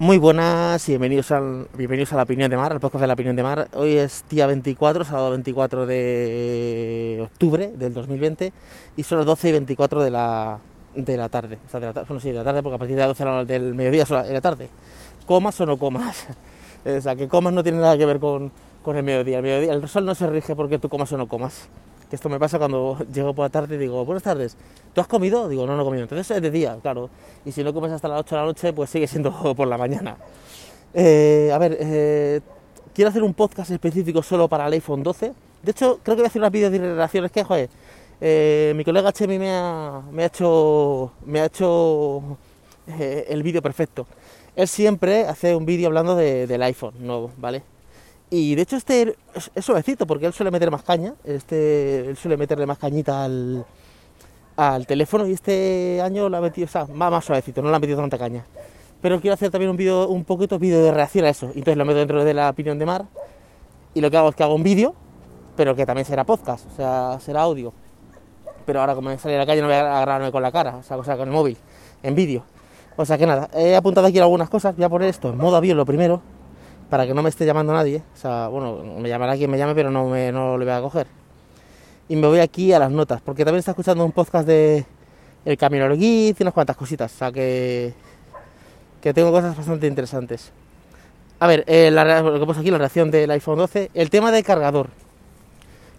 Muy buenas y bienvenidos, al, bienvenidos a La Opinión de Mar, al podcast de La Opinión de Mar. Hoy es día 24, sábado 24 de octubre del 2020 y son las 12 y 24 de la, de la tarde. O sea, de la, bueno, sí, de tarde porque a partir de las 12 del mediodía es la tarde. Comas o no comas. O sea, que comas no tiene nada que ver con, con el mediodía. El mediodía. El sol no se rige porque tú comas o no comas. Que esto me pasa cuando llego por la tarde y digo, buenas tardes, ¿tú has comido? Digo, no, no he comido. Entonces es de día, claro. Y si no comes hasta las 8 de la noche, pues sigue siendo por la mañana. Eh, a ver, eh, quiero hacer un podcast específico solo para el iPhone 12. De hecho, creo que voy a hacer unas vídeos de relaciones que, joder, eh, mi colega Chemi me ha, me ha hecho, me ha hecho el vídeo perfecto. Él siempre hace un vídeo hablando del iPhone nuevo, ¿vale? Y de hecho este es, suavecito porque él suele meter más caña, este, él suele meterle más cañita al, al teléfono y este año lo ha metido, o sea, más, suavecito, no le ha metido tanta caña. Pero quiero hacer también un vídeo, un poquito vídeo de reacción a eso. Entonces lo meto dentro de la opinión de Mar y lo que hago es que hago un vídeo, pero que también será podcast, o sea, será audio. Pero ahora como me sale a la calle no voy a grabarme con la cara, o sea, o sea con el móvil, en vídeo. O sea que nada, he apuntado aquí algunas cosas, voy a poner esto en modo avión lo primero, para que no me esté llamando nadie. O sea, bueno, me llamará quien me llame, pero no, me, no le voy a coger. Y me voy aquí a las notas, porque también está escuchando un podcast de El Camino Git y unas cuantas cositas. O sea, que, que tengo cosas bastante interesantes. A ver, eh, lo que pasa aquí, la reacción del iPhone 12. El tema del cargador.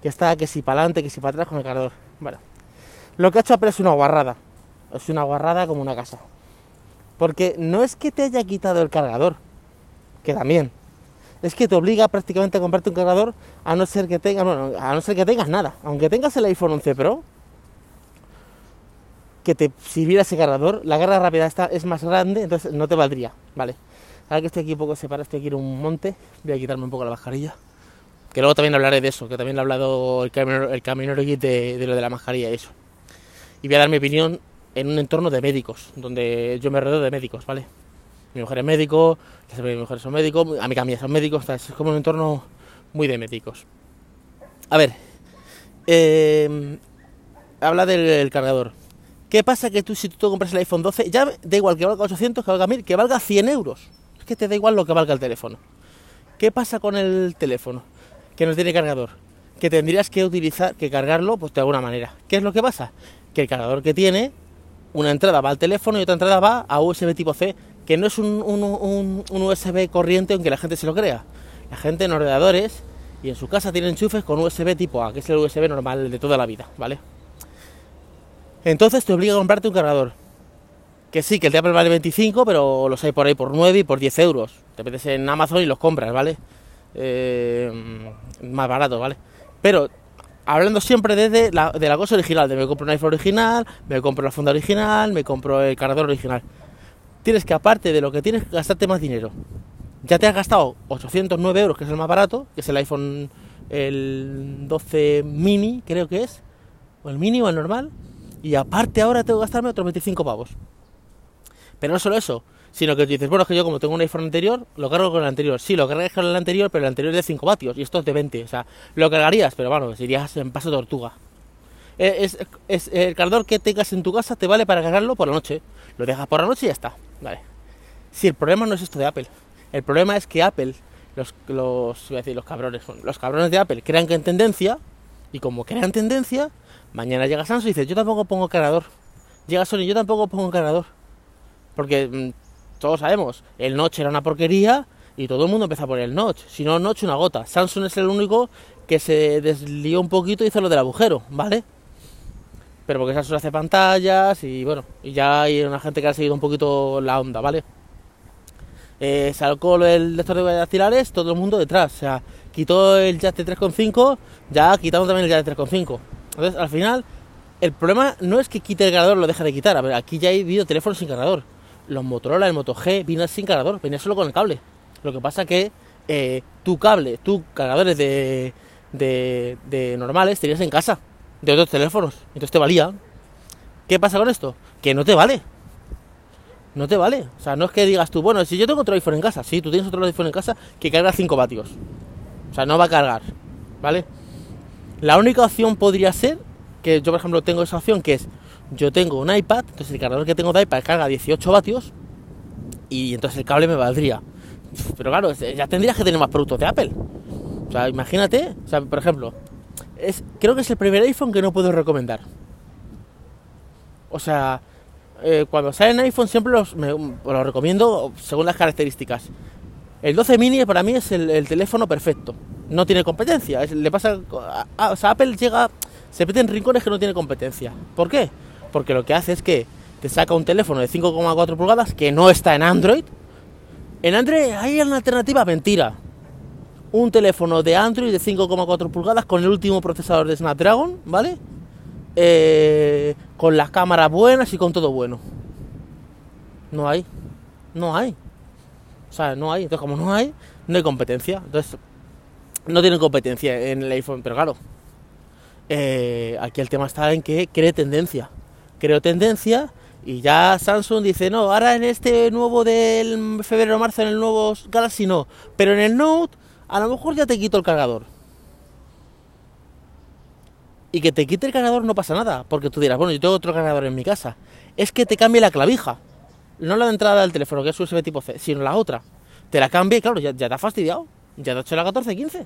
Que está que si para adelante, que si para atrás con el cargador. Bueno, lo que ha hecho Apple es una guarrada. Es una guarrada como una casa. Porque no es que te haya quitado el cargador, que también, es que te obliga prácticamente a comprarte un cargador a no ser que tengas, a no ser que tengas nada. Aunque tengas el iPhone 11 Pro, que te sirviera ese cargador, la carga rápida esta es más grande, entonces no te valdría, ¿vale? Ahora que estoy aquí un poco separado, estoy aquí en un monte, voy a quitarme un poco la mascarilla. Que luego también hablaré de eso, que también he hablado el camino, el de, de lo de la mascarilla y eso. Y voy a dar mi opinión en un entorno de médicos, donde yo me rodeo de médicos, ¿vale? Mi mujer es médico, mi mujer son médicos, a mi familia son médicos, es como un entorno muy de médicos. A ver, em, habla del, cargador. ¿Qué pasa que tú si tú compras el iPhone 12, ya da igual que valga 800, que valga 1000, que valga 100 euros? Es que te da igual lo que valga el teléfono. ¿Qué pasa con el teléfono? Que no tiene cargador. Que tendrías que utilizar, que cargarlo, pues de alguna manera. ¿Qué es lo que pasa? Que el cargador que tiene, una entrada va al teléfono y otra entrada va a USB tipo C que no es un, USB corriente aunque la gente se lo crea. La gente en ordenadores y en su casa tiene enchufes con USB tipo A, que es el USB normal de toda la vida, ¿vale? Entonces te obliga a comprarte un cargador. Que sí, que el de vale 25, pero los hay por ahí por 9 y por 10 euros. Te metes en Amazon y los compras, ¿vale? Eh, más barato, ¿vale? Pero hablando siempre desde la, de la cosa original, me compro un iPhone original, me compro la funda original, me compro el cargador original tienes que aparte de lo que tienes, gastarte más dinero. Ya te has gastado 809 euros, que es el más barato, que es el iPhone el 12 mini, creo que es, o el mini o el normal, y aparte ahora tengo que gastarme otros 25 pavos. Pero no solo eso, sino que dices, bueno, es que yo como tengo un iPhone anterior, lo cargo con el anterior. Sí, lo cargas con el anterior, pero el anterior es de 5 vatios y esto es de 20. O sea, lo cargarías, pero bueno, irías en paso tortuga. Es, es, el cargador que tengas en tu casa te vale para cargarlo por la noche. Lo dejas por la noche y ya está. Vale. Si el problema no es esto de Apple, el problema es que Apple, los, los, decir los cabrones, los cabrones de Apple crean que en tendencia, y como crean tendencia, mañana llega Samsung y dice, yo tampoco pongo cargador. Llega Sony, yo tampoco pongo cargador. Porque mm, todos sabemos, el Notch era una porquería y todo el mundo empezó a poner el Notch. Si no, Notch una gota. Samsung es el único que se deslió un poquito y hizo lo del agujero, ¿vale? Pero porque Samsung hace pantallas y bueno, y ya hay una gente que ha seguido un poquito la onda, ¿vale? Eh, sacó el lector de dactilares, todo el mundo detrás, o sea, quitó el jack de 3.5, ya quitamos también el jack de 3.5. Entonces, al final, el problema no es que quite el cargador, lo deje de quitar, a ver, aquí ya hay habido teléfonos sin cargador. Los Motorola, el Moto G, vino sin cargador, venía solo con el cable. Lo que pasa que eh, tu cable, tu cargadores de, de, de normales tenías en casa de otros teléfonos. Entonces te valía. ¿Qué pasa con esto? Que no te vale. No te vale. O sea, no es que digas tú, bueno, si yo tengo otro iPhone en casa, sí, tú tienes otro iPhone en casa que carga 5 vatios. O sea, no va a cargar. ¿Vale? La única opción podría ser que yo, por ejemplo, tengo esa opción que es yo tengo un iPad, entonces el cargador que tengo de iPad carga 18 vatios y entonces el cable me valdría. Pero claro, ya tendrías que tener más productos de Apple. O sea, imagínate, o sea, por ejemplo, es, creo que es el primer iPhone que no puedo recomendar. O sea, eh, cuando salen iPhone siempre los, los recomiendo según las características. El 12 mini para mí es el, teléfono perfecto. No tiene competencia. le pasa, sea, Apple llega, se mete en rincones que no tiene competencia. ¿Por qué? Porque lo que hace es que te saca un teléfono de 5,4 pulgadas que no está en Android. En Android hay una alternativa mentira. Un teléfono de Android de 5,4 pulgadas con el último procesador de Snapdragon, ¿vale? Eh, con las cámaras buenas y con todo bueno. No hay. No hay. O sea, no hay. Entonces, como no hay, no hay competencia. Entonces, no tienen competencia en el iPhone. Pero claro, eh, aquí el tema está en que cree tendencia. Creo tendencia y ya Samsung dice, no, ahora en este nuevo del febrero-marzo, en el nuevo Galaxy no. Pero en el Note, a lo mejor ya te quito el cargador. Y que te quite el cargador no pasa nada, porque tú dirás, bueno, yo tengo otro cargador en mi casa. Es que te cambie la clavija. No la de entrada del teléfono, que es USB tipo C, sino la otra. Te la cambie y claro, ya, te ha fastidiado. Ya te ha hecho la 14-15.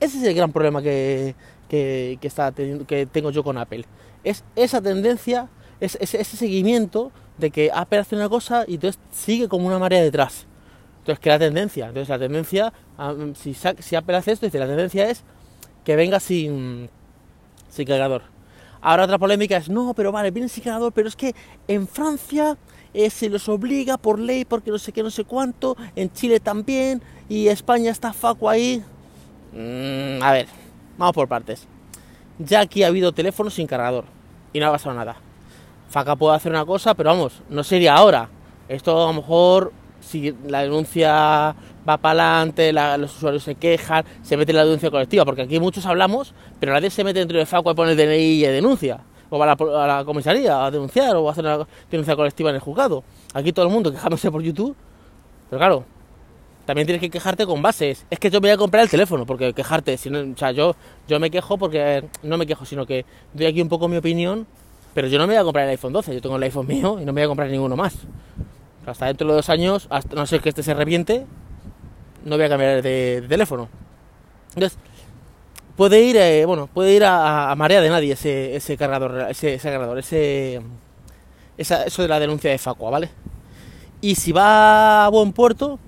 Ese es el gran problema que, que, está que tengo yo con Apple. Es esa tendencia, es, ese seguimiento de que Apple hace una cosa y entonces sigue como una marea detrás. Entonces, ¿qué es la tendencia? Entonces, la tendencia, si, si Apple hace esto, dice, la tendencia es que venga sin, cargador. Ahora otra polémica es, no, pero vale, viene sin cargador, pero es que en Francia eh, se los obliga por ley, porque no sé qué, no sé cuánto, en Chile también, y España está faco ahí. Mm, a ver, vamos por partes. Ya aquí ha habido teléfonos sin cargador, y no ha pasado nada. Faca puede hacer una cosa, pero vamos, no sería ahora. Esto a lo mejor, si la denuncia va para adelante, los usuarios se quejan, se mete en la denuncia colectiva, porque aquí muchos hablamos, pero nadie se mete dentro de Facua y pone el DNI y denuncia, o va a la, comisaría a denunciar, o a hacer una denuncia colectiva en el juzgado. Aquí todo el mundo quejándose por YouTube, pero claro, también tienes que quejarte con bases. Es que yo me voy a comprar el teléfono, porque quejarte, si o sea, yo, yo me quejo porque, no me quejo, sino que doy aquí un poco mi opinión, pero yo no me voy a comprar el iPhone 12, yo tengo el iPhone mío y no me voy a comprar ninguno más. Hasta dentro de dos años, hasta, no sé que este se reviente, no voy a cambiar de, teléfono. Entonces, puede ir, eh, bueno, puede ir a, marea de nadie ese, ese cargador, ese, cargador, ese, eso de la denuncia de Facua, ¿vale? Y si va a buen puerto,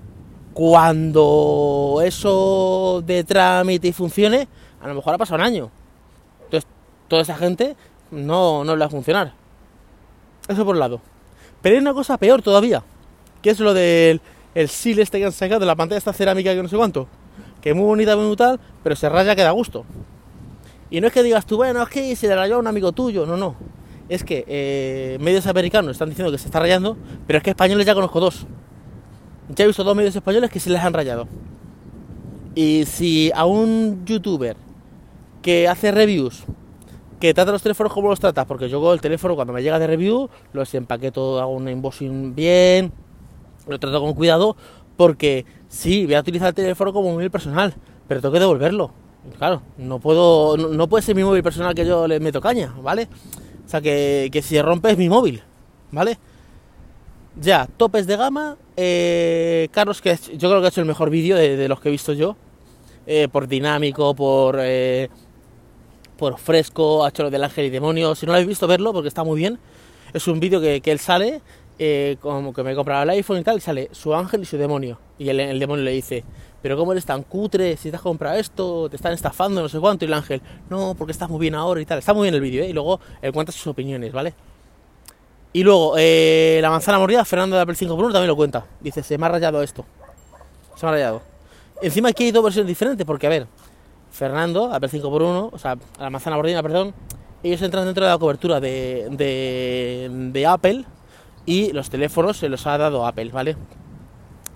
cuando eso de trámite y funcione, a lo mejor ha pasado un año. Entonces, toda esa gente no, no le va a funcionar. Eso por un lado. Pero hay una cosa peor todavía, que es lo del el sil este que han sacado la pantalla esta cerámica que no sé cuánto, que es muy bonita, muy tal, pero se raya que da gusto. Y no es que digas tú, bueno, es que se le rayó a un amigo tuyo, no, no. Es que eh, medios americanos están diciendo que se está rayando, pero es que españoles ya conozco dos. Ya he visto dos medios españoles que se les han rayado. Y si a un youtuber que hace reviews, que trata los teléfonos como los trata, porque yo el teléfono cuando me llega de review, los empaqueto, hago un embossing bien, lo trato con cuidado porque sí, voy a utilizar el teléfono como móvil personal, pero tengo que devolverlo. Claro, no puedo, no, puede ser mi móvil personal que yo le meto caña, ¿vale? O sea, que, que si rompe es mi móvil, ¿vale? Ya, topes de gama. Eh, Carlos, que yo creo que ha hecho el mejor vídeo de, los que he visto yo. Eh, por dinámico, por, eh, por fresco, ha hecho lo del ángel y demonio. Si no lo habéis visto, verlo porque está muy bien. Es un vídeo que, que él sale eh, como que me he comprado el iPhone y tal, y sale su ángel y su demonio. Y el, demonio le dice, pero ¿cómo eres tan cutre? Si te has comprado esto, te están estafando, no sé cuánto. Y el ángel, no, porque estás muy bien ahora y tal. Está muy bien el vídeo, ¿eh? Y luego él cuenta sus opiniones, ¿vale? Y luego, eh, la manzana mordida, Fernando de Apple 5 por 1 también lo cuenta. Dice, se me ha rayado esto. Se me ha rayado. Encima aquí hay dos versiones diferentes, porque a ver, Fernando, Apple 5 por 1 o sea, la manzana mordida, perdón, ellos entran dentro de la cobertura de, de, de Apple, y los teléfonos se los ha dado Apple, ¿vale?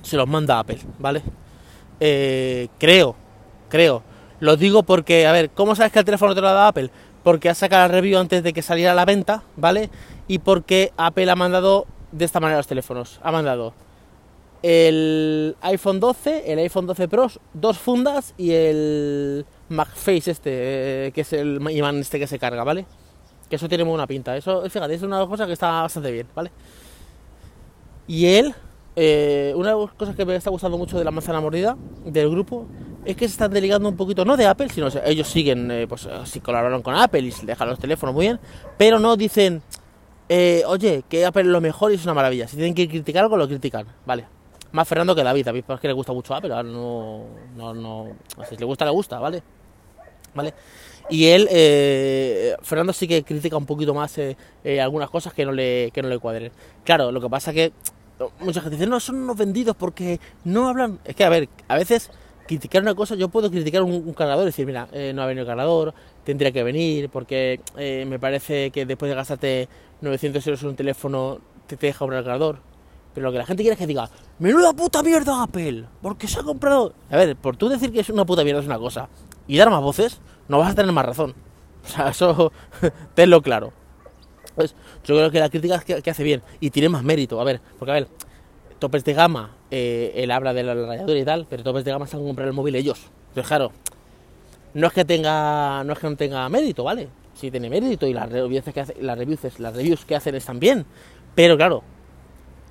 Se los manda Apple, ¿vale? Eh, creo, creo. Lo digo porque, a ver, ¿cómo sabes que el teléfono te lo ha dado Apple? Porque ha sacado la review antes de que saliera a la venta, ¿vale? Y porque Apple ha mandado de esta manera los teléfonos. Ha mandado el iPhone 12, el iPhone 12 Pro, dos fundas y el MagFace este, eh, que es el imán este que se carga, ¿vale? Que eso tiene muy buena pinta. Eso, fíjate, es una cosa que está bastante bien, ¿vale? Y él, eh, una de las cosas que me está gustando mucho de la manzana mordida del grupo es que se están delegando un poquito, no de Apple, sino ellos siguen, eh, pues si colaboraron con Apple y se dejan los teléfonos muy bien, pero no dicen, oye, que Apple es lo mejor y es una maravilla. Si tienen que criticar algo, lo critican, ¿vale? Más Fernando que David, David es que le gusta mucho Apple, no, no, no, si le gusta, le gusta, ¿vale? ¿Vale? Y él, eh, Fernando sí que critica un poquito más eh, eh, algunas cosas que no, le, que no le cuadren. Claro, lo que pasa que mucha gente dice, no, son unos vendidos porque no hablan... Es que, a ver, a veces criticar una cosa, yo puedo criticar un, cargador y decir, mira, no ha venido el cargador, tendría que venir, porque me parece que después de gastarte 900 euros en un teléfono, te, deja un cargador. Pero lo que la gente quiere es que diga, menuda puta mierda Apple, porque se ha comprado... A ver, por tú decir que es una puta mierda es una cosa, y dar más voces, no vas a tener más razón. O sea, eso tenlo claro. Pues, yo creo que la crítica es que, hace bien y tiene más mérito. A ver, porque a ver, topes de gama, eh, él habla de la rayadura y tal, pero topes de gama se han comprado el móvil ellos. Entonces, claro, no es que tenga, no es que no tenga mérito, ¿vale? Sí tiene mérito y las que, hace, las reviews, las reviews que hacen están bien. Pero claro,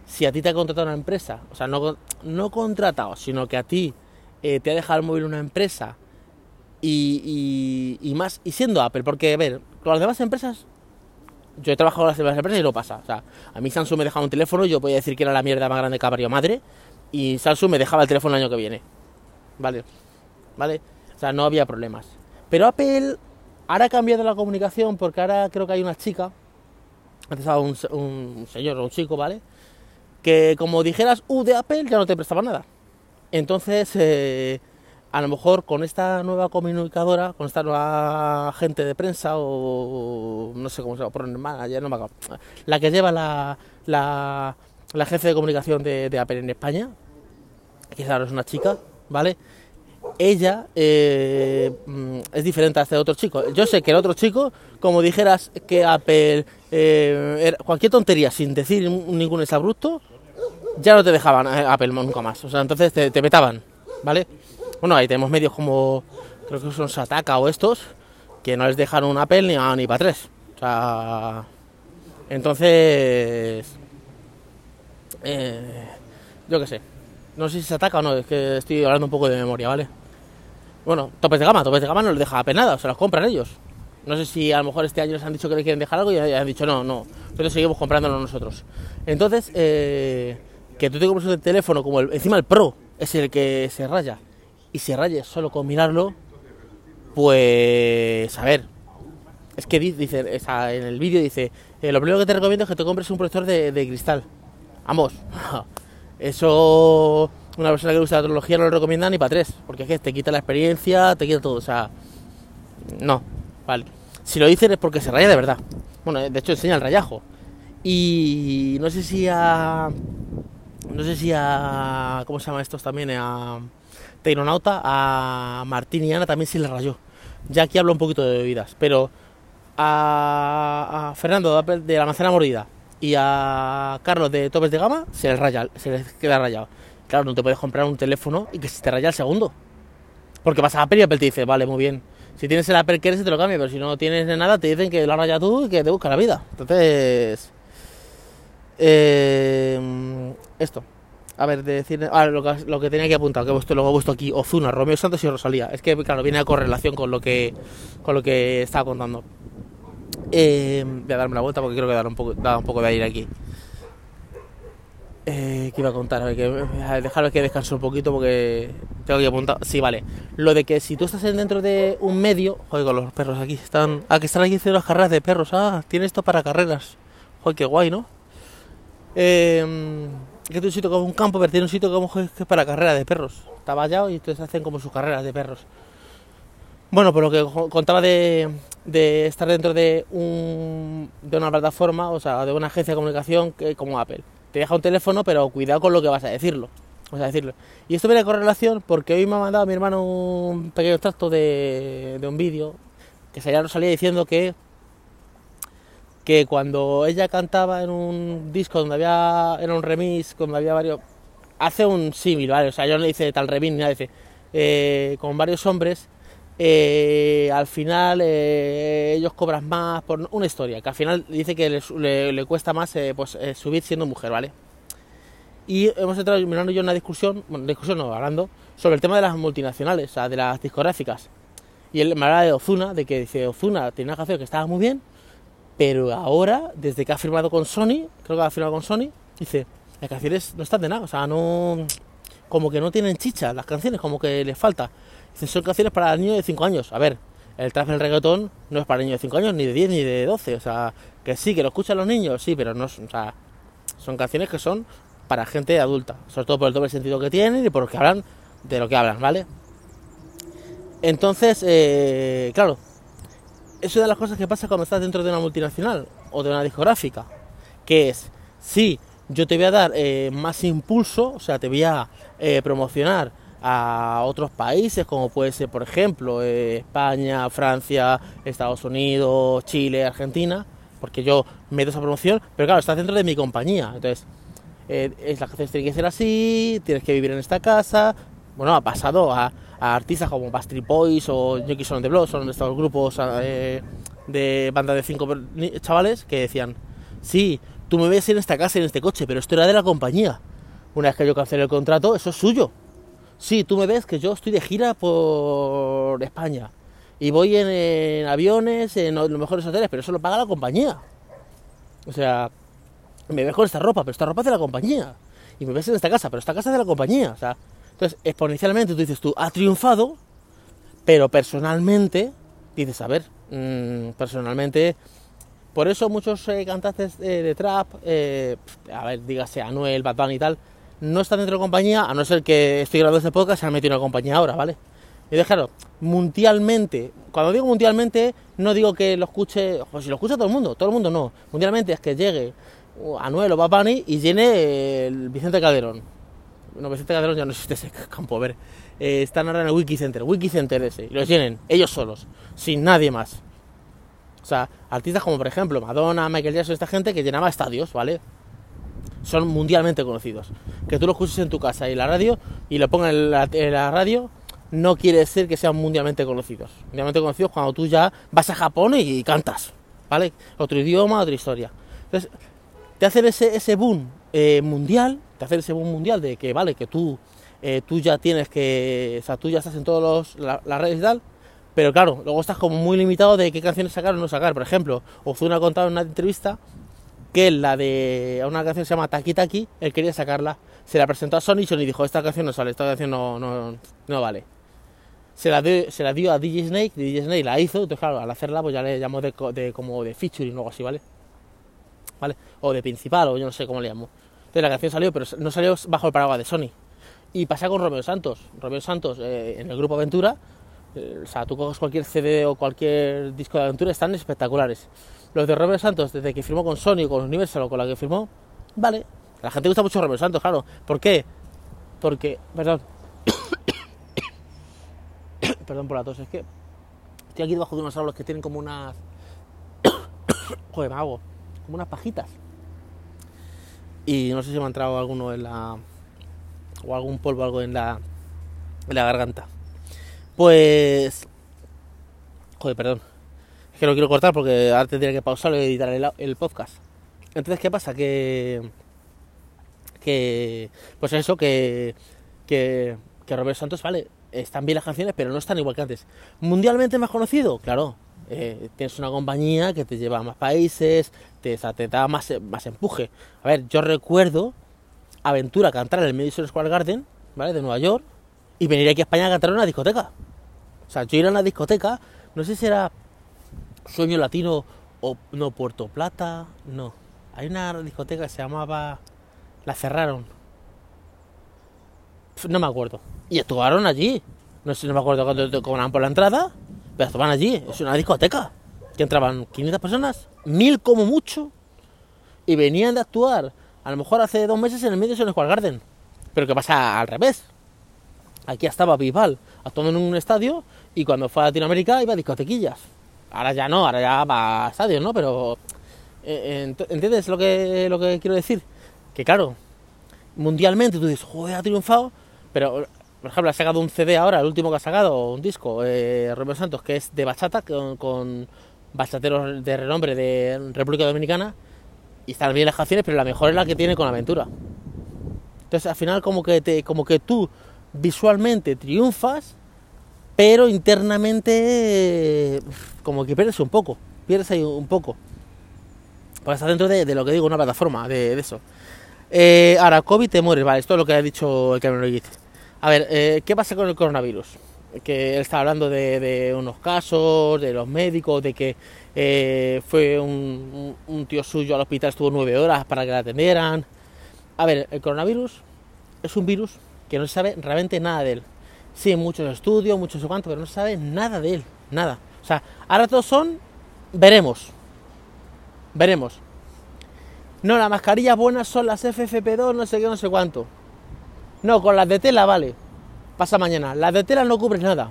si a ti te ha contratado una empresa, o sea, no, no contratado, sino que a ti eh, te ha dejado el móvil una empresa y, más, y siendo Apple, porque a ver, con las demás empresas, yo he trabajado con las demás empresas y no pasa. O sea, a mí Samsung me dejaba un teléfono, yo podía decir que era la mierda más grande que ha madre, y Samsung me dejaba el teléfono el año que viene. ¿Vale? ¿Vale? O sea, no había problemas. Pero Apple ahora ha cambiado la comunicación porque ahora creo que hay una chica, antes estaba un, un señor o un chico, ¿vale? Que como dijeras U de Apple ya no te prestaba nada. Entonces, eh, a lo mejor con esta nueva comunicadora, con esta nueva gente de prensa o no sé cómo se llama, ya no me acuerdo, la que lleva la, la, la jefe de comunicación de, Apple en España, que es una chica, ¿vale? Ella eh, mm, es diferente a este otro chico. Yo sé que el otro chico, como dijeras que Apple, eh, cualquier tontería sin decir ningún exabrupto, ya no te dejaban eh, Apple nunca más. O sea, entonces te, te vetaban, ¿vale? Bueno, ahí tenemos medios como, creo que son Sataka o estos, que no les dejan un Apple ni, a, ni para tres. O sea, entonces, eh, yo qué sé. No sé si se ataca o no, es que estoy hablando un poco de memoria, ¿vale? Bueno, topes de gama, topes de gama no les deja Apple nada, se los compran ellos. No sé si a lo mejor este año les han dicho que le quieren dejar algo y han dicho no, no. Entonces seguimos comprándolo nosotros. Entonces, eh, que tú te compres un teléfono como encima el Pro es el que se raya y se raye solo con mirarlo, pues a ver, es que en el vídeo dice, eh, lo primero que te recomiendo es que te compres un protector de, cristal. Ambos. Eso una persona que usa la tecnología no lo recomienda ni para tres, porque es que te quita la experiencia, te quita todo, o sea, no, vale. Si lo dicen es porque se raya de verdad. Bueno, de hecho enseña el rayajo. Y no sé si a... No sé si a... ¿Cómo se llama estos también? A Tecnonauta, a Martín y Ana también se le rayó. Ya aquí hablo un poquito de bebidas, pero a, Fernando de la manzana mordida y a Carlos de topes de gama se les raya, se les queda rayado. Claro, no te puedes comprar un teléfono y que se te raya el segundo. Porque vas a Apple y Apple te dice, vale, muy bien. Si tienes el Apple que eres, te lo cambia, pero si no tienes nada, te dicen que lo rayado tú y que te busca la vida. Entonces, eh, esto. A ver, de decir. Lo que, tenía que apuntar, que he puesto, lo he puesto aquí: Ozuna, Romeo Santos y Rosalía. Es que, claro, viene a correlación con lo que, con lo que estaba contando. Eh, voy a darme una vuelta porque creo que da un poco, da un poco de aire aquí. Eh, ¿Qué iba a contar? A ver, que, dejarme que descanse un poquito porque tengo que apuntar. Sí, vale. Lo de que si tú estás dentro de un medio. Joder, con los perros aquí. Están. Ah, que están aquí haciendo las carreras de perros. Ah, tiene esto para carreras. Joder, qué guay, ¿no? Eh que es un sitio como un campo, pero tiene un sitio como que es para carrera de perros. Está vallado y entonces hacen como sus carreras de perros. Bueno, por lo que contaba de, estar dentro de, un, de una plataforma, o sea, de una agencia de comunicación como Apple. Te deja un teléfono, pero cuidado con lo que vas a decirlo. Vas a decirlo. Y esto viene con relación porque hoy me ha mandado mi hermano un pequeño extracto de, un vídeo que salía diciendo que que cuando ella cantaba en un disco donde había, era un remix, donde había varios, hace un símil, ¿vale? O sea, yo no le hice tal remix, ni nada, dice, eh, con varios hombres, eh, al final eh, ellos cobran más por una historia, que al final dice que le, le, cuesta más pues, subir siendo mujer, ¿vale? y hemos entrado mirando yo en una discusión, bueno, discusión no, hablando sobre el tema de las multinacionales, o sea, de las discográficas. Y él me hablaba de Ozuna, de que dice, Ozuna tiene una canción que estaba muy bien, pero ahora, desde que ha firmado con Sony, creo que ha firmado con Sony, dice, las canciones no están de nada, o sea, no, como que no tienen chicha las canciones, como que les falta. Dice, son canciones para niños de 5 años. A ver, el trap el reggaetón no es para niños de 5 años, ni de 10, ni de 12, o sea, que sí, que lo escuchan los niños, sí, pero no, o sea, son canciones que son para gente adulta, sobre todo por el doble sentido que tienen y por lo que hablan de lo que hablan, ¿vale? Entonces, eh, claro, es una de las cosas que pasa cuando estás dentro de una multinacional o de una discográfica, que es, sí, yo te voy a dar eh, más impulso, o sea, te voy a eh, promocionar a otros países, como puede ser, por ejemplo, España, Francia, Estados Unidos, Chile, Argentina, porque yo meto esa promoción, pero claro, estás dentro de mi compañía, entonces eh, es, las canciones tienen que ser así, tienes que vivir en esta casa. Bueno, ha pasado a, artistas como Bastry Boys o Jackie Son the Blood, son estos grupos eh, de banda de cinco chavales que decían, sí, tú me ves en esta casa, en este coche, pero esto era de la compañía. Una vez que yo cancelé el contrato, eso es suyo. Sí, tú me ves que yo estoy de gira por España y voy en, aviones, en los mejores hoteles, pero eso lo paga la compañía. O sea, me ves con esta ropa, pero esta ropa es de la compañía. Y me ves en esta casa, pero esta casa es de la compañía. O sea, entonces, exponencialmente tú dices tú, ha triunfado, pero personalmente, dices, a ver, mm, personalmente, por eso muchos eh, cantantes de trap, eh, a ver, dígase Anuel, Bad y tal, no están dentro de compañía, a no ser que estoy grabando este podcast, se han metido en la compañía ahora, ¿vale? Y claro, mundialmente, cuando digo mundialmente, no digo que lo escuche, pues si lo escucha todo el mundo, todo el mundo no. Mundialmente es que llegue Anuel o Papani y llene el Vicente Calderón. No, Vicente Calderón ya no existe ese campo, a ver. Eh, están ahora en el Wiki Center, Wiki Center ese, y los llenen, ellos solos, sin nadie más. O sea, artistas como por ejemplo Madonna, Michael Jackson, esta gente que llenaba estadios, ¿vale? Son mundialmente conocidos. Que tú lo escuches en tu casa y la radio y lo pongan en la, en la radio, no quiere decir que sean mundialmente conocidos. Mundialmente conocidos cuando tú ya vas a Japón y cantas, ¿vale? Otro idioma, otra historia. Entonces, te hacen ese, ese boom eh, mundial, te hacen ese boom mundial de que, vale, que tú, eh, tú ya tienes que, o sea, tú ya estás en todas las redes y tal, pero claro, luego estás como muy limitado de qué canciones sacar o no sacar. Por ejemplo, Ozuna ha contado en una entrevista que la de una canción que se llama Taki Taki, él quería sacarla, se la presentó a Sony y Sony dijo, esta canción no sale, esta canción no, no, no vale. Se la, dio, se la dio a DJ Snake, DJ Snake la hizo, entonces claro, al hacerla pues ya le llamó de, de como de featuring o algo así, ¿vale? ¿vale? O de principal, o yo no sé cómo le llamo. La canción salió, pero no salió bajo el paraguas de Sony. Y pasa con Romeo Santos. Romeo Santos eh, en el grupo Aventura, eh, o sea, tú coges cualquier CD o cualquier disco de aventura, están espectaculares. Los de Romeo Santos, desde que firmó con Sony, con Universal con la que firmó, vale. La gente gusta mucho Romeo Santos, claro. ¿Por qué? Porque, perdón. perdón por la tos, es que estoy aquí debajo de unos árboles que tienen como unas. Joder, me hago como unas pajitas. Y no sé si me ha entrado alguno en la. o algún polvo, algo en la. en la garganta. Pues. Joder, perdón. Es que lo quiero cortar porque ahora tendría que pausarlo y editar el, podcast. Entonces, ¿qué pasa? Que. que. pues eso, que. que. que Roberto Santos, vale, están bien las canciones, pero no están igual que antes. ¿Mundialmente más conocido? Claro, eh, tienes una compañía que te lleva a más países, te, te da más, más empuje. A ver, yo recuerdo Aventura cantar en el Madison Square Garden, ¿vale? De Nueva York, y venir aquí a España a cantar en una discoteca. O sea, yo ir a una discoteca, no sé si era Sueño Latino o no, Puerto Plata, no. Hay una discoteca que se llamaba. La cerraron. No me acuerdo. Y actuaron allí. No sé, no me acuerdo cuando te cobraban por la entrada. Pero estaban allí, es una discoteca. Que entraban 500 personas, 1000 como mucho, y venían de actuar, a lo mejor hace dos meses en el medio de Square Garden. Pero que pasa al revés. Aquí estaba Bisbal actuando en un estadio y cuando fue a Latinoamérica iba a discotequillas. Ahora ya no, ahora ya va a estadios, ¿no? Pero eh, ¿entiendes lo que, lo que quiero decir? Que claro, mundialmente tú dices, joder, ha triunfado, pero por ejemplo, ha sacado un CD ahora, el último que ha sacado, un disco, eh, Romeo Santos, que es de bachata, con, bachateros de renombre de República Dominicana, y están bien las canciones, pero la mejor es la que tiene con Aventura. Entonces al final como que, como que tú visualmente triunfas, pero internamente como que pierdes un poco, pierdes ahí un poco. Porque estás dentro de, lo que digo, una plataforma, de, eso. Eh, ahora, COVID te mueres, vale, esto es lo que ha dicho el Cameron A ver, eh, ¿qué pasa con el coronavirus? Que él está hablando de, unos casos, de los médicos, de que eh, fue un, tío suyo al hospital, estuvo nueve horas para que la atendieran. A ver, el coronavirus es un virus que no se sabe realmente nada de él. Sí, muchos estudios, muchos o cuanto, pero no se sabe nada de él, nada. O sea, ahora todos son, veremos, veremos. No, las mascarillas buenas son las FFP2, no sé qué, no sé cuánto. No, con las de tela vale. Pasa mañana. Las de tela no cubres nada.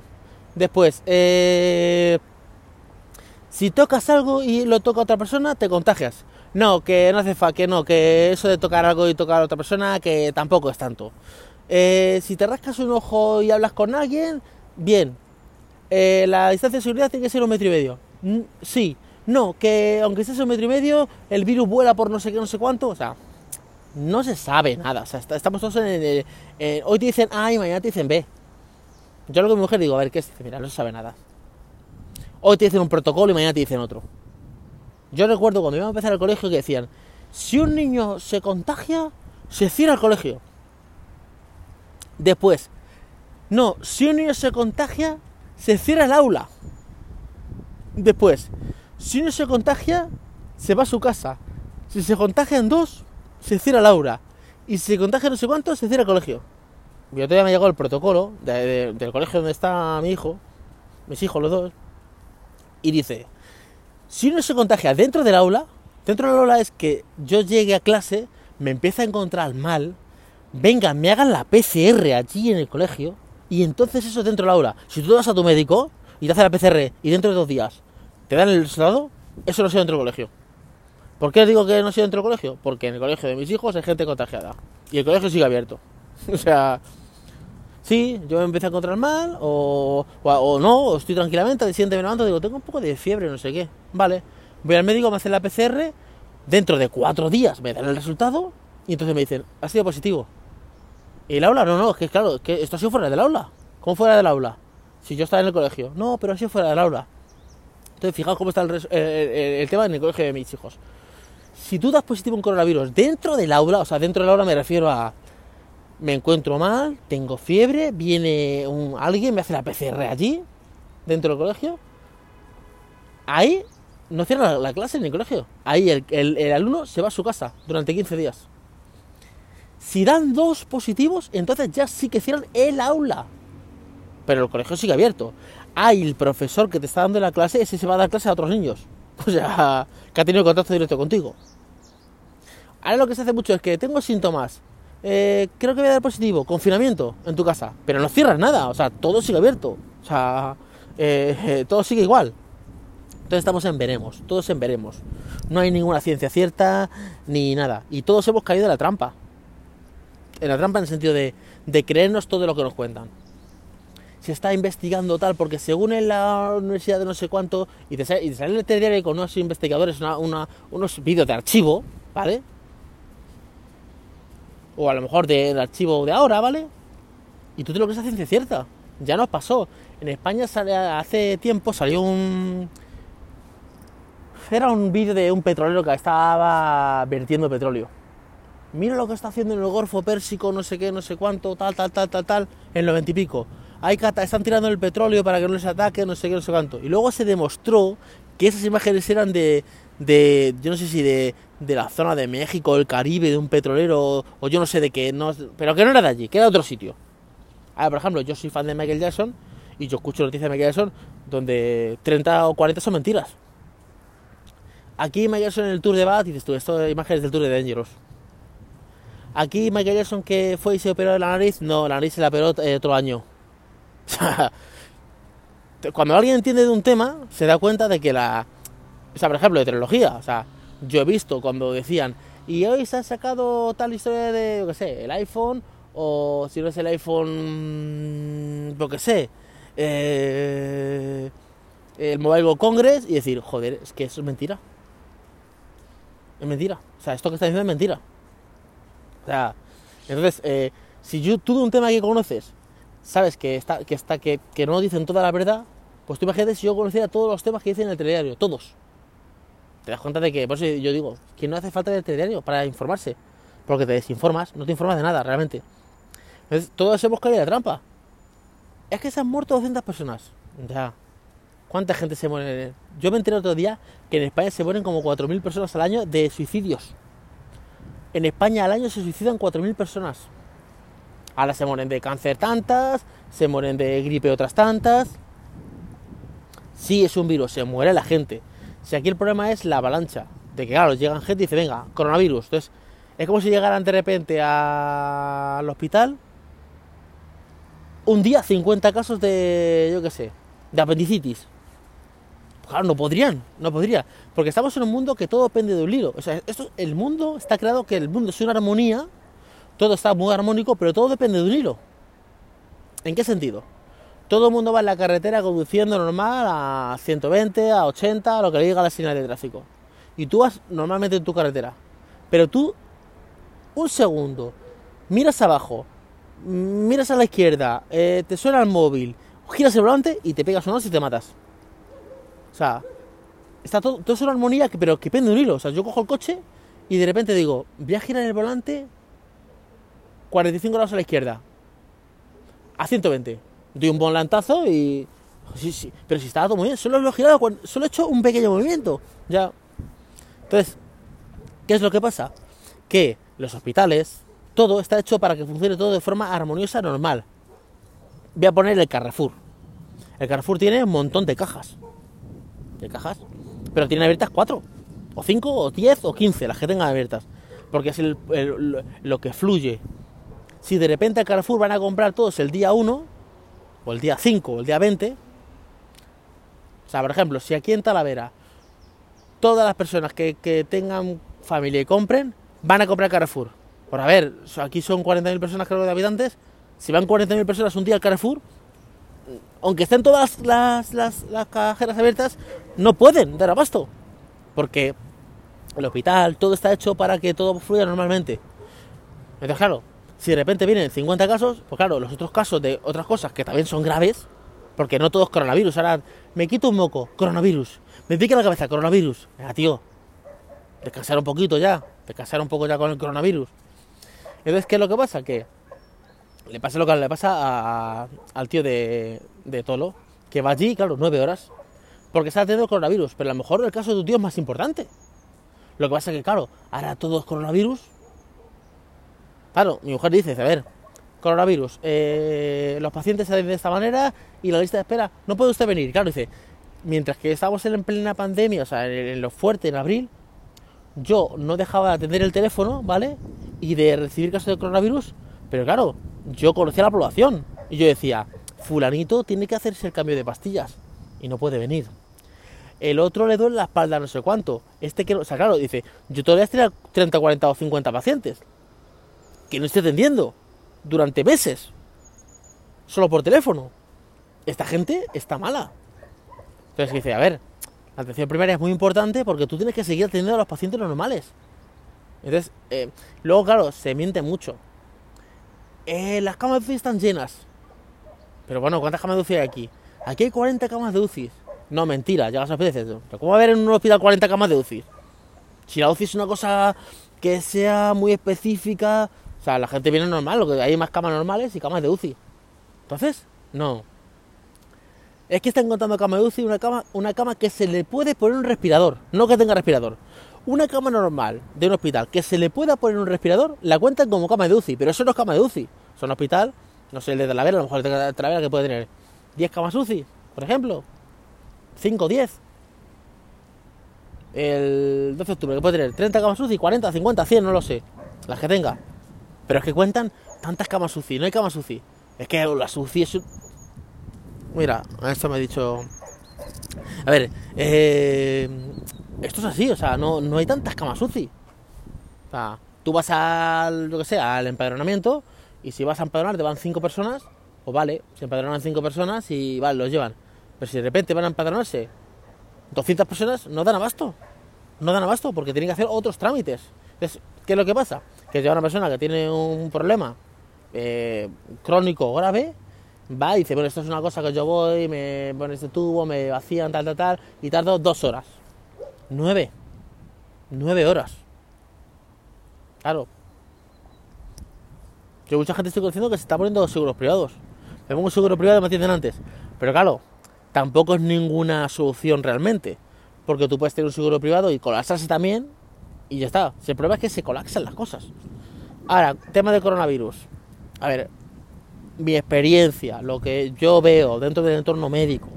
Después, eh, si tocas algo y lo toca otra persona, te contagias. No, que no hace falta, que no, que eso de tocar algo y tocar a otra persona, que tampoco es tanto. Eh, si te rascas un ojo y hablas con alguien, bien. Eh, la distancia de seguridad tiene que ser un metro y medio. sí. No, que aunque sea un metro y medio, el virus vuela por no sé qué, no sé cuánto. O sea, no se sabe nada. O sea, estamos todos en el, Hoy te dicen A y mañana te dicen B. Yo lo que mi mujer digo, a ver, ¿qué es? Mira, no se sabe nada. Hoy te dicen un protocolo y mañana te dicen otro. Yo recuerdo cuando iba a empezar el colegio que decían, si un niño se contagia, se cierra el colegio. Después, no, si un niño se contagia, se cierra el aula. Después, si uno se contagia, se va a su casa. Si se contagian dos, se cierra el aula. Y si se contagia no sé cuánto, se cierra el colegio. Yo todavía me llegó el protocolo del colegio donde está mi hijo, mis hijos los dos, y dice, si uno se contagia dentro del aula, dentro del aula es que yo llegue a clase, me empieza a encontrar mal, venga, me hagan la PCR allí en el colegio, y entonces eso dentro del aula. Si tú vas a tu médico y te hace la PCR y dentro de dos días te dan el resultado, eso no ha sido dentro del colegio. ¿Por qué digo que no sido dentro del colegio? Porque en el colegio de mis hijos hay gente contagiada. Y el colegio sigue abierto. o sea, sí, yo me empecé a encontrar mal, o, no, o estoy tranquilamente, al siguiente me levanto digo, tengo un poco de fiebre, no sé qué. Vale, voy al médico, me hacen la PCR, dentro de cuatro días me dan el resultado, y entonces me dicen, ha sido positivo. ¿Y el aula? No, no, es que claro, que esto ha sido fuera del aula. ¿Cómo fuera del aula? Si yo estaba en el colegio. No, pero ha sido fuera del aula. Entonces, fijaos cómo está el, tema en el colegio de mis hijos. Si tú das positivo en coronavirus dentro del aula, o sea, dentro del aula me refiero a me encuentro mal, tengo fiebre, viene un, alguien, me hace la PCR allí, dentro del colegio, ahí no cierra la, clase en el colegio. Ahí el, alumno se va a su casa durante 15 días. Si dan dos positivos, entonces ya sí que cierran el aula. Pero el colegio sigue abierto. Hay el profesor que te está dando la clase, ese se va a dar clase a otros niños. O sea, que ha tenido contacto directo contigo. Ahora lo que se hace mucho es que tengo síntomas, eh, creo que voy a dar positivo, confinamiento en tu casa, pero no cierras nada, o sea, todo sigue abierto, o sea, eh, eh, todo sigue igual. Entonces estamos en veremos, todos en veremos. No hay ninguna ciencia cierta ni nada. Y todos hemos caído en la trampa. En la trampa en el sentido de, creernos todo lo que nos cuentan. Se está investigando tal, porque según en la universidad de no sé cuánto, y te sale, y te el diario con unos investigadores, una, unos vídeos de archivo, ¿vale? O a lo mejor del archivo de ahora, ¿vale? Y tú te lo crees a ciencia cierta. Ya nos pasó. En España sale, hace tiempo salió un... Era un vídeo de un petrolero que estaba vertiendo petróleo. Mira lo que está haciendo en el Golfo Pérsico, no sé qué, no sé cuánto, tal, tal, tal, tal, tal, en los veintipico. Hay están tirando el petróleo para que no les ataque, no sé qué, no sé cuánto. Y luego se demostró que esas imágenes eran de, de yo no sé si de, de la zona de México, el Caribe, de un petrolero, o yo no sé de qué, no, pero que no era de allí, que era de otro sitio. Ahora, por ejemplo, yo soy fan de Michael Jackson y yo escucho noticias de Michael Jackson donde 30 o 40 son mentiras. Aquí Michael Jackson en el Tour de Bat, dices tú, esto imágenes del Tour de Dangerous. Aquí Michael Jackson que fue y se operó la nariz, no, la nariz se la operó eh, otro año. cuando alguien entiende de un tema, se da cuenta de que la... O sea, por ejemplo, de tecnología, o sea, yo he visto cuando decían, y hoy se ha sacado tal historia de, yo qué sé, el iPhone, o si no es el iPhone, lo que sé, eh, el Mobile World Congress, y decir, joder, es que eso es mentira. Es mentira. O sea, esto que está diciendo es mentira. O sea, Entonces, eh, si yo, tú de un tema que conoces, sabes que, está, que, está, que, que no dicen toda la verdad, pues tú imagínate si yo conociera todos los temas que dicen en el telediario, todos. Te das cuenta de que, por eso yo digo, que no hace falta el telediario para informarse, porque te desinformas, no te informas de nada realmente. Entonces, todos hemos caído de trampa. Es que se han muerto 200 personas. Ya. ¿Cuánta gente se muere? Yo me enteré otro día que en España se mueren como 4.000 personas al año de suicidios. En España al año se suicidan 4.000 personas. Ahora se mueren de cáncer tantas, se mueren de gripe otras tantas. Sí, es un virus, se muere la gente. Si aquí el problema es la avalancha, de que claro, llegan gente y dice, venga, coronavirus. Entonces, es como si llegaran de repente al hospital un día 50 casos de, yo qué sé, de apendicitis. Claro, no podrían, no podría, porque estamos en un mundo que todo depende de un hilo. O sea, esto, el mundo está creado que el mundo es una armonía, todo está muy armónico, pero todo depende de un hilo. ¿En qué sentido? Todo el mundo va en la carretera conduciendo normal a 120, a 80, a lo que le diga la señal de tráfico. Y tú vas normalmente en tu carretera. Pero tú, un segundo, miras abajo, miras a la izquierda, eh, te suena el móvil, giras el volante y te pegas unos y te matas. O sea, está todo, todo es una armonía, que, pero que pende de un hilo. O sea, yo cojo el coche y de repente digo, voy a girar el volante 45 grados a la izquierda, a 120. Doy un buen lantazo y. Sí, sí, pero si estaba todo muy bien, solo lo he girado, solo he hecho un pequeño movimiento. Ya. Entonces, ¿qué es lo que pasa? Que los hospitales, todo está hecho para que funcione todo de forma armoniosa, normal. Voy a poner el Carrefour. El Carrefour tiene un montón de cajas. De cajas. Pero tiene abiertas cuatro. O cinco, o diez, o quince, las que tengan abiertas. Porque es el, lo que fluye. Si de repente el Carrefour van a comprar todos el día 1, o el día 5, o el día 20, o sea, por ejemplo, si aquí en Talavera todas las personas que, que tengan familia y compren, van a comprar Carrefour por a ver, aquí son 40.000 personas creo de habitantes, si van 40.000 personas un día al Carrefour, aunque estén todas las, las, cajeras abiertas, no pueden dar abasto. Porque el hospital, todo está hecho para que todo fluya normalmente. Entonces, claro, si de repente vienen 50 casos, pues claro, los otros casos de otras cosas que también son graves, porque no todo es coronavirus. Ahora, me quito un moco, coronavirus. Me pica la cabeza, coronavirus. Venga, tío, descansar un poquito ya, descansar un poco ya con el coronavirus. Entonces, ¿qué es lo que pasa? Que le pasa lo que le pasa al tío de, Tolo, que va allí, claro, nueve horas, porque está teniendo coronavirus, pero a lo mejor el caso de tu tío es más importante. Lo que pasa es que, claro, ahora todo es coronavirus. Claro, mi mujer dice, a ver, coronavirus, eh, los pacientes salen de esta manera y la lista de espera, no puede usted venir. Claro, dice, mientras que estamos en plena pandemia, o sea, en lo fuerte, en abril, yo no dejaba de atender el teléfono, ¿vale? Y de recibir casos de coronavirus, pero claro, yo conocía la población y yo decía, fulanito tiene que hacerse el cambio de pastillas y no puede venir. El otro le duele la espalda no sé cuánto. Este que, o sea, claro, dice, yo todavía tener 30, 40 o 50 pacientes que no estoy atendiendo durante meses, solo por teléfono. Esta gente está mala. Entonces dice, a ver, la atención primaria es muy importante porque tú tienes que seguir atendiendo a los pacientes normales. Entonces, eh, luego, claro, se miente mucho. Eh, las camas de UCI están llenas. Pero bueno, ¿cuántas camas de UCI hay aquí? Aquí hay 40 camas de UCI. No, mentira, llegas a veces. ¿Cómo va a haber en un hospital 40 camas de UCI? Si la UCI es una cosa que sea muy específica, o sea, la gente viene normal, lo que hay más camas normales y camas de UCI. Entonces, no. Es que están contando cama de UCI una cama, una cama que se le puede poner un respirador, no que tenga respirador. Una cama normal de un hospital que se le pueda poner un respirador, la cuentan como cama de UCI, pero eso no es cama de UCI. Son hospital, no sé, el de Talavera, a lo mejor el de Talavera que puede tener 10 camas UCI, por ejemplo. 5, 10. El 12 de octubre que puede tener 30 camas UCI, 40, 50, 100, no lo sé. Las que tenga. Pero es que cuentan tantas camas UCI, no hay camas UCI. Es que las UCI es Mira, esto me ha dicho. A ver, eh, esto es así, o sea, no, no hay tantas camas UCI. O sea, tú vas al, lo que sea, al empadronamiento y si vas a empadronar te van cinco personas, o pues vale, se empadronan cinco personas y vale, los llevan. Pero si de repente van a empadronarse 200 personas, no dan abasto. No dan abasto porque tienen que hacer otros trámites. ¿Qué es lo que pasa? Que llega una persona que tiene un problema eh, crónico grave, va y dice, bueno, esto es una cosa que yo voy, me ponen este tubo, me vacían, tal, tal, tal, y tardo dos horas. Nueve. Nueve horas. Claro. Yo mucha gente estoy conociendo que se está poniendo seguros privados. Me pongo un seguro privado me atienden antes. Pero claro, tampoco es ninguna solución realmente. Porque tú puedes tener un seguro privado y colapsarse también y ya está. El problema es que se colapsan las cosas. Ahora, tema de coronavirus. A ver, mi experiencia, lo que yo veo dentro del entorno médico.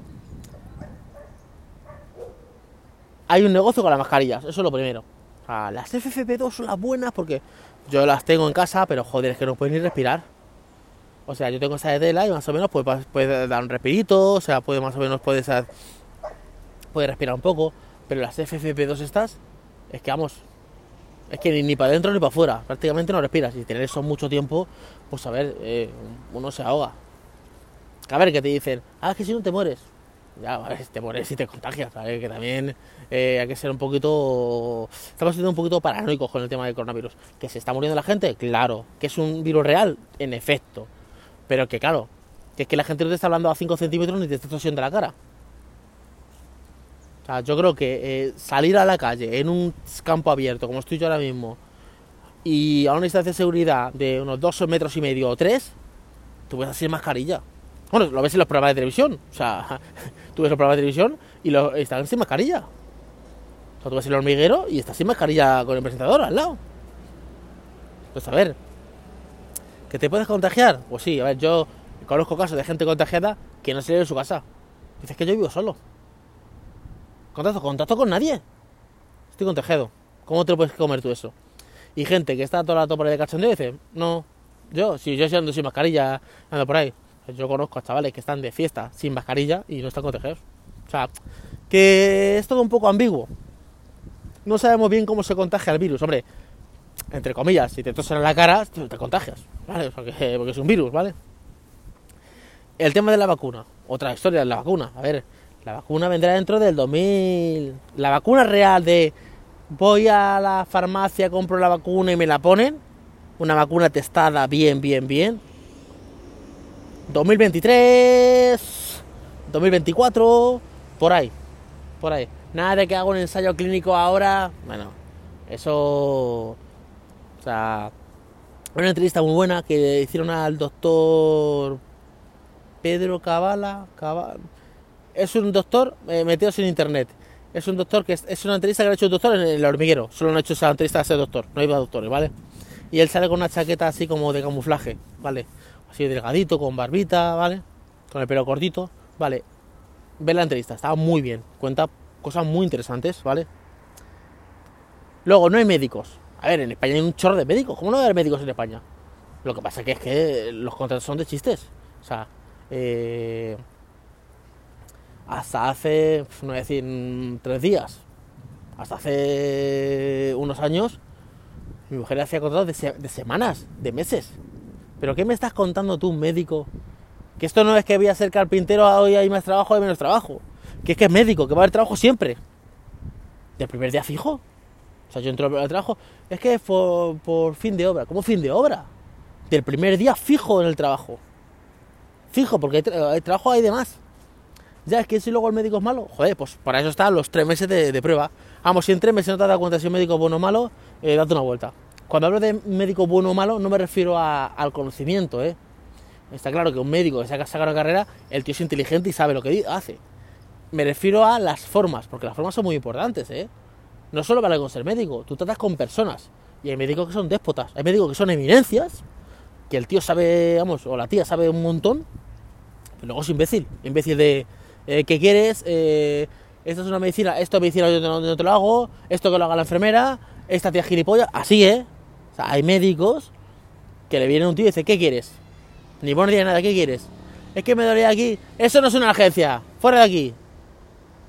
Hay un negocio con las mascarillas, eso es lo primero. las FFP2 son las buenas porque yo las tengo en casa, pero joder, es que no puedes ni respirar. O sea, yo tengo esa de tela y más o menos puedes, puedes dar un respirito, o sea, puede más o menos puedes, puedes respirar un poco, pero las FFP2 estas, es que vamos, es que ni, para adentro ni para afuera, prácticamente no respiras. Y tener eso mucho tiempo, pues a ver, eh, uno se ahoga. A ver, que te dicen, ah, es que si no te mueres. Ya, a ver, te mueres y te contagias, ¿sabes? Que también eh, hay que ser un poquito. Estamos siendo un poquito paranoicos con el tema del coronavirus. ¿Que se está muriendo la gente? Claro. ¿Que es un virus real? En efecto. Pero que, claro, que es que la gente no te está hablando a 5 centímetros ni te está tosiendo la cara. O sea, yo creo que eh, salir a la calle en un campo abierto, como estoy yo ahora mismo, y a una distancia de seguridad de unos 2 metros y medio o 3, tú ves así en mascarilla. Bueno, lo ves en los programas de televisión. O sea, tú ves los programas de televisión y lo, están sin mascarilla. O sea, tú ves el hormiguero y estás sin mascarilla con el presentador al lado. Pues a ver, ¿que te puedes contagiar? Pues sí, a ver, yo conozco casos de gente contagiada que no sale de su casa. Dices que yo vivo solo. Contacto, contacto con nadie. Estoy contagiado. ¿Cómo te lo puedes comer tú eso? Y gente que está todo el rato por ahí de cachondeo dice, no, yo, si yo ando sin mascarilla, ando por ahí. Yo conozco a chavales que están de fiesta sin mascarilla y no están contagiados. O sea, que es todo un poco ambiguo. No sabemos bien cómo se contagia el virus. Hombre, entre comillas, si te tosen en la cara, te contagias, ¿vale? Porque, es un virus, ¿vale? El tema de la vacuna. Otra historia de la vacuna. A ver, la vacuna vendrá dentro del 2000. La vacuna real de voy a la farmacia, compro la vacuna y me la ponen. Una vacuna testada bien, bien, bien 2023, 2024, por ahí, por ahí. Nada de que haga un ensayo clínico ahora, bueno, eso, o sea, una entrevista muy buena que hicieron al doctor Pedro Cabala, es un doctor, eh, metidos en internet, es un doctor que es, una entrevista que ha hecho un doctor en el hormiguero, solo han hecho esa entrevista a ese doctor, no iba a doctores, ¿vale? Y él sale con una chaqueta así como de camuflaje, ¿vale? así delgadito, con barbita, ¿vale? Con el pelo cortito, ¿vale? Ve la entrevista, estaba muy bien, cuenta cosas muy interesantes, ¿vale? Luego, no hay médicos. A ver, en España hay un chorro de médicos, ¿cómo no hay médicos en España? Lo que pasa que es que los contratos son de chistes. O sea, eh, hasta hace, no voy a decir tres días, hasta hace unos años, mi mujer hacía contratos de semanas, de meses. ¿Pero qué me estás contando tú, médico? Que esto no es que voy a ser carpintero, hoy hay más trabajo, hay menos trabajo. Que es que es médico, que va a haber trabajo siempre. ¿Del primer día fijo? O sea, yo entro al trabajo, es que es por, fin de obra. ¿Cómo fin de obra? Del primer día fijo en el trabajo. Fijo, porque hay, trabajo hay de más. Ya, es que si luego el médico es malo, joder, pues para eso están los tres meses de, prueba. Vamos, si en tres meses no te das cuenta si un médico bueno o malo, eh, date una vuelta. Cuando hablo de médico bueno o malo, no me refiero al conocimiento, ¿eh? Está claro que un médico que saca, saca una carrera, el tío es inteligente y sabe lo que hace. Me refiero a las formas, porque las formas son muy importantes, ¿eh? No solo vale con ser médico, tú tratas con personas. Y hay médicos que son déspotas, hay médicos que son eminencias, que el tío sabe, vamos, o la tía sabe un montón, pero luego es imbécil. Imbécil de, eh, ¿qué quieres? Eh, esto es una medicina, esto es medicina yo no, te lo hago, esto que lo haga la enfermera, esta tía gilipollas, así, ¿eh? hay médicos que le viene un tío y dice, ¿qué quieres? Ni buenos días, nada, ¿qué quieres? Es que me dolía aquí. Eso no es una urgencia. Fuera de aquí.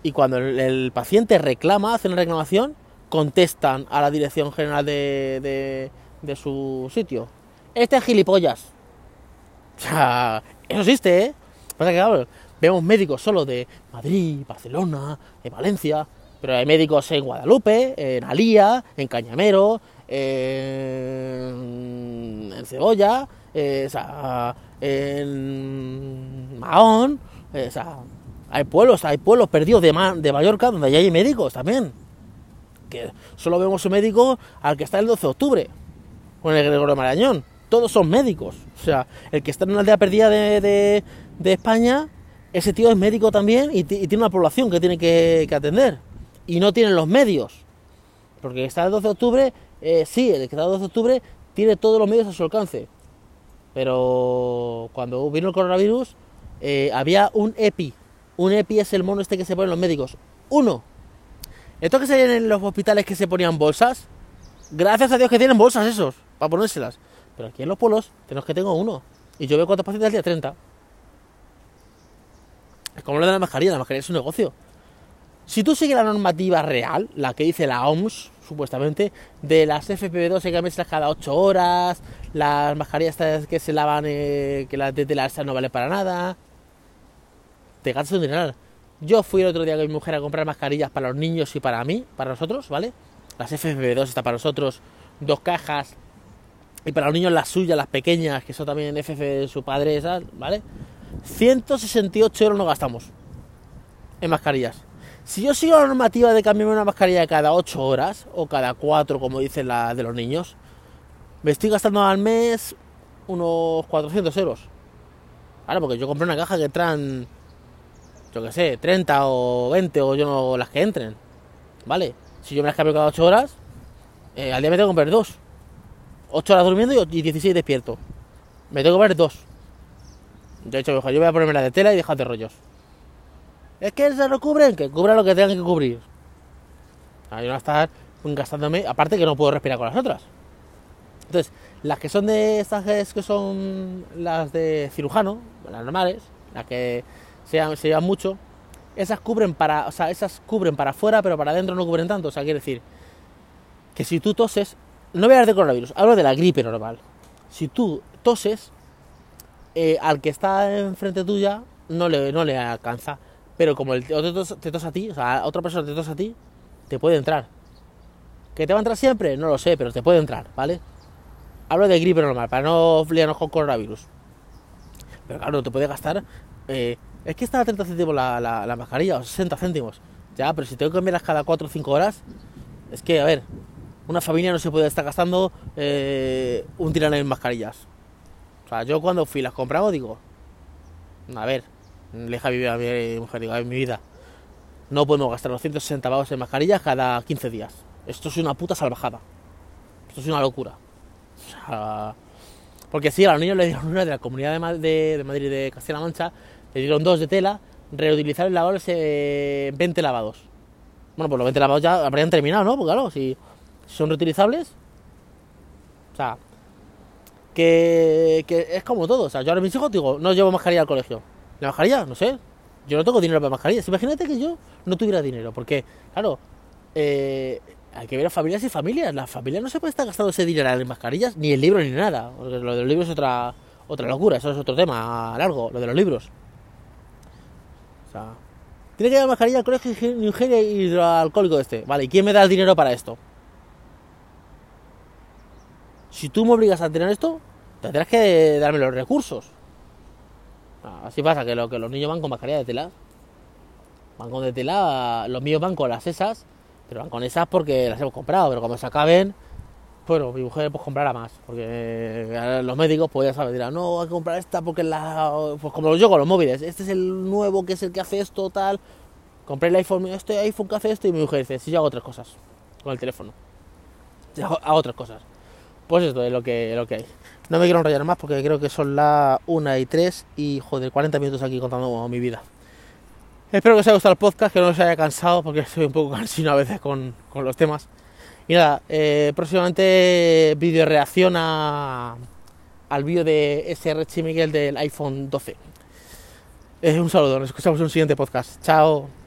Y cuando el, paciente reclama, hace una reclamación, contestan a la dirección general de, de, su sitio. Este es gilipollas. O sea, eso existe, ¿eh? Pasa que, claro, vemos médicos solo de Madrid, Barcelona, de Valencia, pero hay médicos en Guadalupe, en Alía, en Cañamero, en, Cebolla, eh, en Mahón, eh, hay pueblos, hay pueblos perdidos de, de Mallorca donde ya hay médicos también. Que solo vemos un médico al que está el 12 de octubre, con el Gregorio Marañón. Todos son médicos. O sea, el que está en una aldea perdida de- de España, ese tío es médico también y, ti- y tiene una población que tiene que, atender. Y no tienen los medios. Porque está el 12 de octubre, eh, sí, el que está el 12 de octubre tiene todos los medios a su alcance. Pero cuando vino el coronavirus, eh, había un EPI. Un EPI es el mono este que se ponen los médicos. Uno. Estos que se en los hospitales que se ponían bolsas, gracias a Dios que tienen bolsas esos, para ponérselas. Pero aquí en los pueblos tenemos que tengo uno. Y yo veo cuántos pacientes al día, 30. Es como lo de la mascarilla, la mascarilla es un negocio. Si tú sigues la normativa real, la que dice la OMS, supuestamente, de las FFP2 hay que cada 8 horas, las mascarillas que se lavan, eh, que las de tela esa no vale para nada, te gastas un dineral. Yo fui el otro día con mi mujer a comprar mascarillas para los niños y para mí, para nosotros, ¿vale? Las FFP2 está para nosotros, dos cajas, y para los niños las suyas, las pequeñas, que son también FF de su padre, esas, ¿vale? 168 euros no gastamos en mascarillas. Si yo sigo la normativa de cambiarme una mascarilla cada 8 horas, o cada 4, como dice la de los niños, me estoy gastando al mes unos 400 euros. Claro, porque yo compré una caja que traen, yo qué sé, 30 o 20 o yo no las que entren. ¿Vale? Si yo me las cambio cada 8 horas, eh, al día me tengo que comprar dos. 8 horas durmiendo y 16 despierto. Me tengo que comprar dos. De hecho, yo voy a ponerme la de tela y dejar de rollos. Es que se lo cubren, que cubra lo que tengan que cubrir. A yo no estar gastándome, aparte que no puedo respirar con las otras. Entonces, las que son de estas que son las de cirujano, las normales, las que se llevan mucho, esas cubren para, o sea, esas cubren para afuera, pero para adentro no cubren tanto. O sea, quiere decir que si tú toses, no voy a hablar de coronavirus, hablo de la gripe normal. Si tú toses, eh, al que está enfrente tuya no le, no le alcanza. Pero como el otro tos- te tosa a ti, o sea, otra persona te tosa a ti, te puede entrar. ¿Que te va a entrar siempre? No lo sé, pero te puede entrar, ¿vale? Hablo de gripe normal, para no liarnos con coronavirus. Pero claro, te puede gastar. eh, es que está a 30 céntimos la, la- la mascarilla, o 60 céntimos. Ya, pero si tengo que cambiarlas cada 4 o 5 horas, es que, a ver, una familia no se puede estar gastando eh, un tirán en mascarillas. O sea, yo cuando fui las compraba, digo, a ver, deja vivir a mi mujer, digo, a ver, mi vida. No podemos gastar los 160 pavos en mascarillas cada 15 días. Esto es una puta salvajada. Esto es una locura. O sea, porque sí, a los niños le dieron una de la comunidad de, Ma- de, de Madrid de Castilla-La Mancha, le dieron dos de tela, reutilizar y lavarlos eh, 20 lavados. Bueno, pues los 20 lavados ya habrían terminado, ¿no? Porque claro, si son reutilizables, o sea, que, es como todo. O sea, yo ahora mis hijos digo, no llevo mascarilla al colegio. ¿La mascarilla? No sé. Yo no tengo dinero para mascarillas. Imagínate que yo no tuviera dinero, porque, claro, eh, hay que ver a familias y familias. La familia no se puede estar gastando ese dinero en mascarillas, ni en libros, ni nada. Porque lo de los libros es otra, otra locura, eso es otro tema largo, lo de los libros. O sea, tiene que llevar mascarilla al colegio un gel hidroalcohólico este. Vale, ¿y quién me da el dinero para esto? Si tú me obligas a tener esto, tendrás que darme los recursos. Ah, Así pasa, que, lo, que los niños van con mascarilla de tela. Van con de tela, los míos van con las esas, pero van con esas porque las hemos comprado, pero cuando se acaben, bueno, mi mujer pues comprará más, porque eh, los médicos pues ya sabes, dirán, no, hay que comprar esta porque la... Pues como yo con los móviles, este es el nuevo que es el que hace esto, tal. Compré el iPhone, este iPhone que hace esto y mi mujer dice, si yo hago otras cosas con el teléfono. Yo hago, hago otras cosas. Pues esto es lo que, lo que hay. No me quiero enrollar más porque creo que son las 1 y 3 y joder, 40 minutos aquí contando mi vida. Espero que os haya gustado el podcast, que no os haya cansado porque estoy un poco cansino a veces con, con los temas. Y nada, eh, próximamente vídeo reacción a, al vídeo de SR Miguel del iPhone 12. Eh, un saludo, nos escuchamos en un siguiente podcast. Chao.